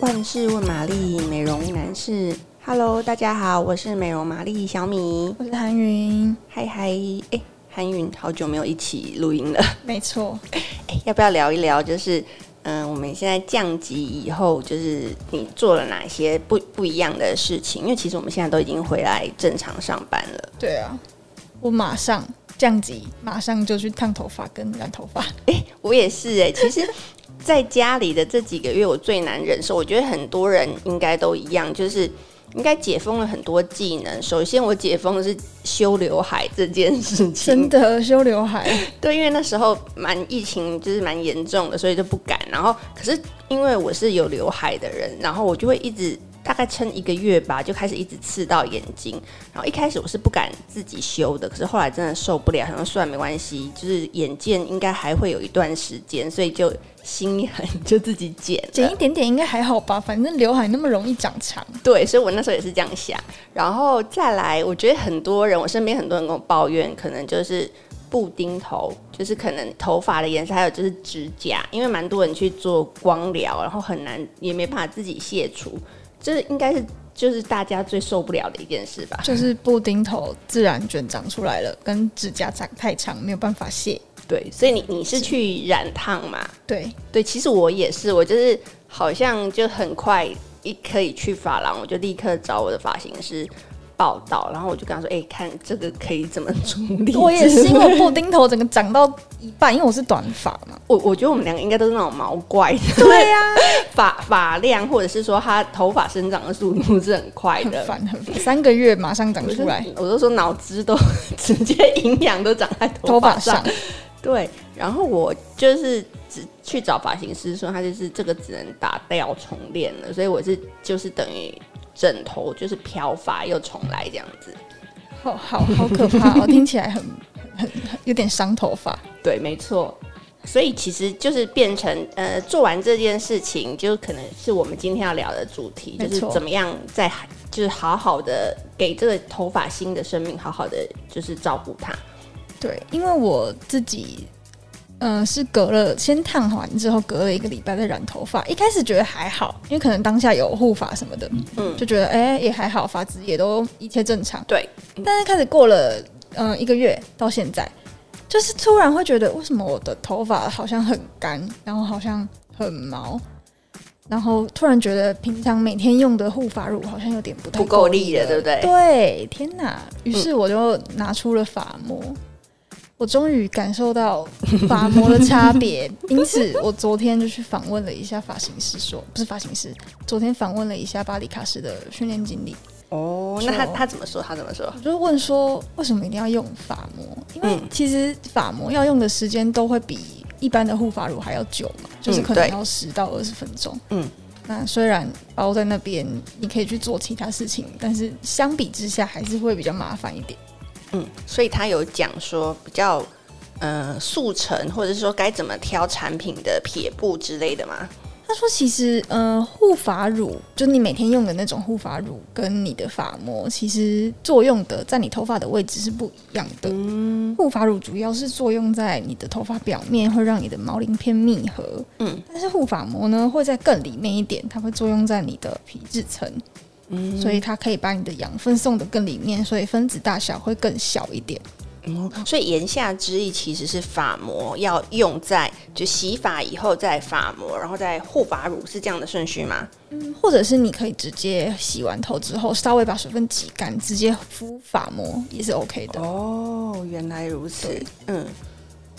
万事问玛丽，美容男士，Hello，大家好，我是美容玛丽小米，我是韩云，嗨嗨，哎，韩云，好久没有一起录音了，没错，哎，要不要聊一聊？就是，嗯、呃，我们现在降级以后，就是你做了哪些不不一样的事情？因为其实我们现在都已经回来正常上班了。对啊，我马上降级，马上就去烫头发跟染头发。哎，我也是哎，其实。在家里的这几个月，我最难忍受。我觉得很多人应该都一样，就是应该解封了很多技能。首先，我解封的是修刘海这件事情。真的修刘海？对，因为那时候蛮疫情，就是蛮严重的，所以就不敢。然后，可是因为我是有刘海的人，然后我就会一直。大概撑一个月吧，就开始一直刺到眼睛。然后一开始我是不敢自己修的，可是后来真的受不了，想说算了没关系，就是眼见应该还会有一段时间，所以就心一狠 就自己剪，剪一点点应该还好吧，反正刘海那么容易长长。对，所以我那时候也是这样想。然后再来，我觉得很多人，我身边很多人跟我抱怨，可能就是布丁头，就是可能头发的颜色，还有就是指甲，因为蛮多人去做光疗，然后很难也没办法自己卸除。这应该是就是大家最受不了的一件事吧，就是布丁头自然卷长出来了，跟指甲长太长没有办法卸。对，所以你你是去染烫嘛？对对，其实我也是，我就是好像就很快一可以去发廊，我就立刻找我的发型师。报道，然后我就跟他说：“哎、欸，看这个可以怎么处理？” 我也是，因为布丁头整个长到一半，因为我是短发嘛。我我觉得我们两个应该都是那种毛怪的。对呀、啊，发发量或者是说他头发生长的速度是很快的，很烦很烦，三个月马上长出来。我都说脑子都直接营养都长在头发上。对，然后我就是只去找发型师说，他就是这个只能打掉重练了，所以我是就是等于。枕头就是漂发又重来这样子，好好好可怕哦！听起来很很，很有点伤头发。对，没错。所以其实就是变成呃，做完这件事情，就可能是我们今天要聊的主题，就是怎么样在就是好好的给这个头发新的生命，好好的就是照顾它。对，因为我自己。嗯、呃，是隔了先烫完之后，隔了一个礼拜再染头发。一开始觉得还好，因为可能当下有护发什么的，嗯，就觉得哎、欸、也还好，发质也都一切正常。对，但是开始过了嗯、呃、一个月到现在，就是突然会觉得为什么我的头发好像很干，然后好像很毛，然后突然觉得平常每天用的护发乳好像有点不太不够力了，对不对？对，天哪！于是我就拿出了发膜。嗯我终于感受到发膜的差别，因此我昨天就去访问了一下发型师说，说不是发型师，昨天访问了一下巴黎卡斯的训练经理。哦，那他他怎么说？他怎么说？我就问说，为什么一定要用发膜？因为其实发膜要用的时间都会比一般的护发乳还要久嘛，就是可能要十到二十分钟。嗯，那虽然包在那边，你可以去做其他事情，但是相比之下还是会比较麻烦一点。嗯，所以他有讲说比较，呃，速成或者是说该怎么挑产品的撇步之类的吗？他说其实，呃，护发乳就你每天用的那种护发乳跟你的发膜，其实作用的在你头发的位置是不一样的。嗯，护发乳主要是作用在你的头发表面，会让你的毛鳞片密合。嗯，但是护发膜呢，会在更里面一点，它会作用在你的皮质层。嗯，所以它可以把你的养分送得更里面，所以分子大小会更小一点。嗯，所以言下之意其实是发膜要用在就洗发以后再发膜，然后再护发乳，是这样的顺序吗？嗯，或者是你可以直接洗完头之后稍微把水分挤干，直接敷发膜也是 OK 的。哦，原来如此。嗯，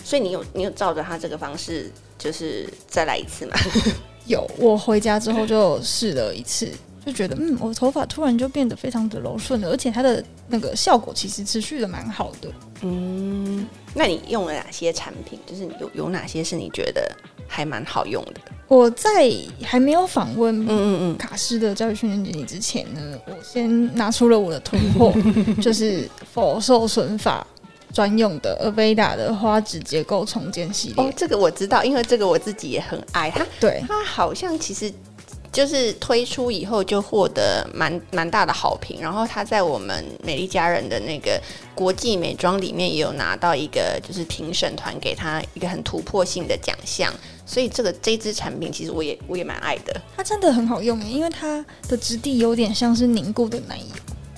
所以你有你有照着他这个方式，就是再来一次吗？有，我回家之后就试了一次。就觉得嗯，我的头发突然就变得非常的柔顺了，而且它的那个效果其实持续的蛮好的。嗯，那你用了哪些产品？就是有有哪些是你觉得还蛮好用的？我在还没有访问嗯嗯嗯卡斯的教育训练经理之前呢，我先拿出了我的囤货，就是否受损法专用的 Aveda 的花质结构重建系列。哦，这个我知道，因为这个我自己也很爱它。对，它好像其实。就是推出以后就获得蛮蛮大的好评，然后它在我们美丽佳人的那个国际美妆里面也有拿到一个就是评审团给他一个很突破性的奖项，所以这个这支产品其实我也我也蛮爱的。它真的很好用诶，因为它的质地有点像是凝固的奶油。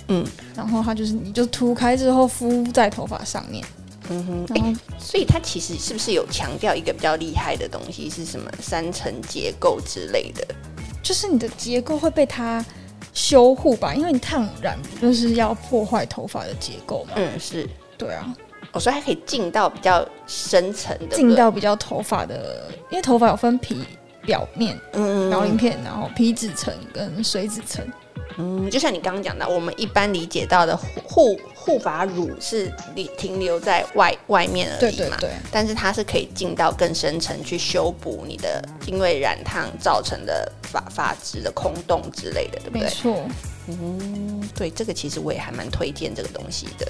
嗯，然后它就是你就涂开之后敷在头发上面。嗯哼，哎、欸，所以它其实是不是有强调一个比较厉害的东西？是什么三层结构之类的？就是你的结构会被它修护吧？因为你烫染不就是要破坏头发的结构嘛？嗯，是对啊。我说还可以进到比较深层的，进到比较头发的，因为头发有分皮表面、嗯，表鳞片，然后皮脂层跟水脂层。嗯，就像你刚刚讲的，我们一般理解到的护护发乳是停留在外外面而已嘛，对对对，但是它是可以进到更深层去修补你的因为染烫造成的发发质的空洞之类的，对不对？没错。嗯，对，这个其实我也还蛮推荐这个东西的。